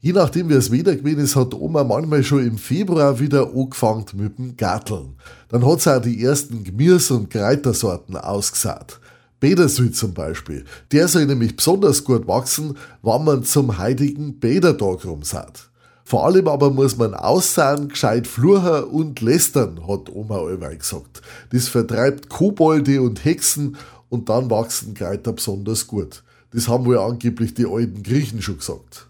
Je nachdem, wie es Wetter gewesen ist, hat Oma manchmal schon im Februar wieder angefangen mit dem Garteln. Dann hat sie auch die ersten Gemüse- und Kräutersorten ausgesät. Bädersüd zum Beispiel. Der soll nämlich besonders gut wachsen, wenn man zum heutigen Bädertag rumsät. Vor allem aber muss man aussahen, gescheit fluchen und lästern, hat Oma allweil gesagt. Das vertreibt Kobolde und Hexen und dann wachsen Kräuter besonders gut. Das haben wohl angeblich die alten Griechen schon gesagt.